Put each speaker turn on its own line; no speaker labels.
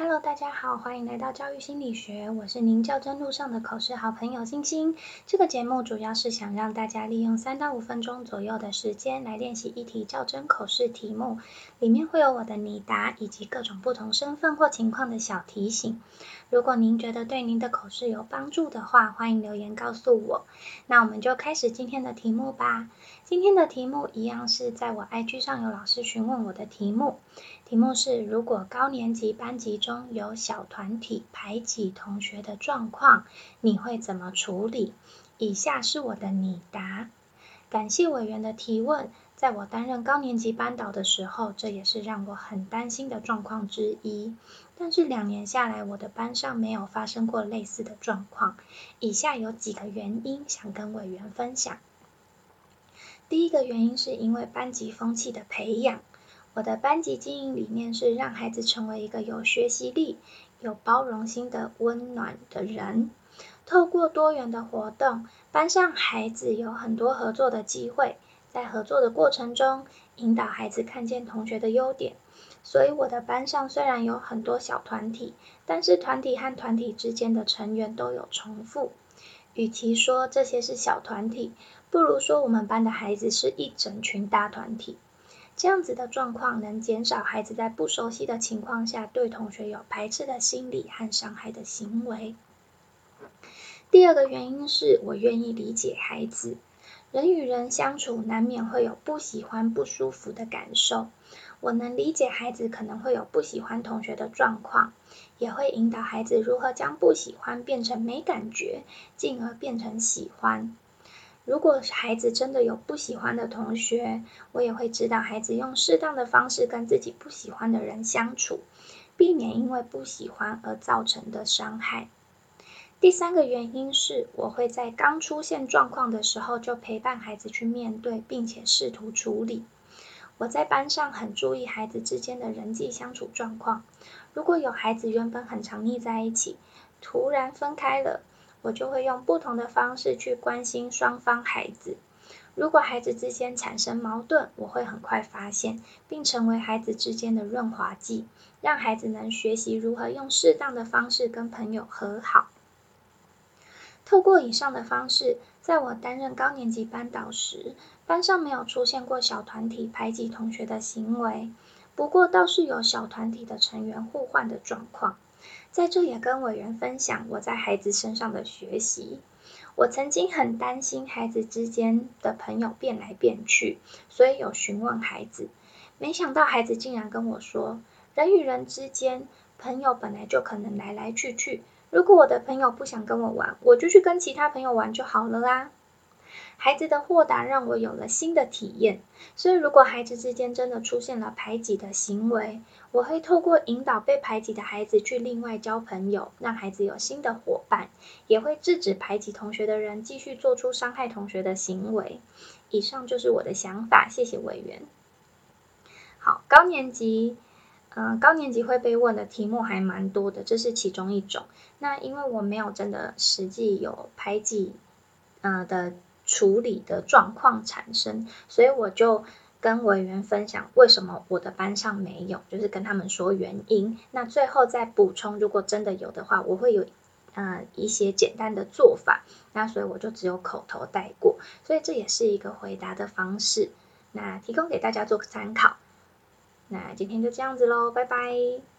Hello，大家好，欢迎来到教育心理学，我是您较真路上的口试好朋友星星。这个节目主要是想让大家利用三到五分钟左右的时间来练习一题较真口试题目，里面会有我的拟答以及各种不同身份或情况的小提醒。如果您觉得对您的口试有帮助的话，欢迎留言告诉我。那我们就开始今天的题目吧。今天的题目一样是在我 IG 上有老师询问我的题目，题目是如果高年级班级中有小团体排挤同学的状况，你会怎么处理？以下是我的拟答。感谢委员的提问。在我担任高年级班导的时候，这也是让我很担心的状况之一。但是两年下来，我的班上没有发生过类似的状况。以下有几个原因想跟委员分享。第一个原因是因为班级风气的培养。我的班级经营理念是让孩子成为一个有学习力、有包容心的温暖的人。透过多元的活动，班上孩子有很多合作的机会。在合作的过程中，引导孩子看见同学的优点。所以我的班上虽然有很多小团体，但是团体和团体之间的成员都有重复。与其说这些是小团体，不如说我们班的孩子是一整群大团体。这样子的状况能减少孩子在不熟悉的情况下对同学有排斥的心理和伤害的行为。第二个原因是我愿意理解孩子。人与人相处，难免会有不喜欢、不舒服的感受。我能理解孩子可能会有不喜欢同学的状况，也会引导孩子如何将不喜欢变成没感觉，进而变成喜欢。如果孩子真的有不喜欢的同学，我也会指导孩子用适当的方式跟自己不喜欢的人相处，避免因为不喜欢而造成的伤害。第三个原因是，我会在刚出现状况的时候就陪伴孩子去面对，并且试图处理。我在班上很注意孩子之间的人际相处状况。如果有孩子原本很常腻在一起，突然分开了，我就会用不同的方式去关心双方孩子。如果孩子之间产生矛盾，我会很快发现，并成为孩子之间的润滑剂，让孩子能学习如何用适当的方式跟朋友和好。透过以上的方式，在我担任高年级班导时，班上没有出现过小团体排挤同学的行为。不过倒是有小团体的成员互换的状况。在这也跟委员分享我在孩子身上的学习。我曾经很担心孩子之间的朋友变来变去，所以有询问孩子。没想到孩子竟然跟我说，人与人之间，朋友本来就可能来来去去。如果我的朋友不想跟我玩，我就去跟其他朋友玩就好了啦。孩子的豁达让我有了新的体验。所以，如果孩子之间真的出现了排挤的行为，我会透过引导被排挤的孩子去另外交朋友，让孩子有新的伙伴，也会制止排挤同学的人继续做出伤害同学的行为。以上就是我的想法，谢谢委员。好，高年级。嗯，高年级会被问的题目还蛮多的，这是其中一种。那因为我没有真的实际有排挤，呃的处理的状况产生，所以我就跟委员分享为什么我的班上没有，就是跟他们说原因。那最后再补充，如果真的有的话，我会有呃一些简单的做法。那所以我就只有口头带过，所以这也是一个回答的方式，那提供给大家做个参考。那今天就这样子喽，拜拜。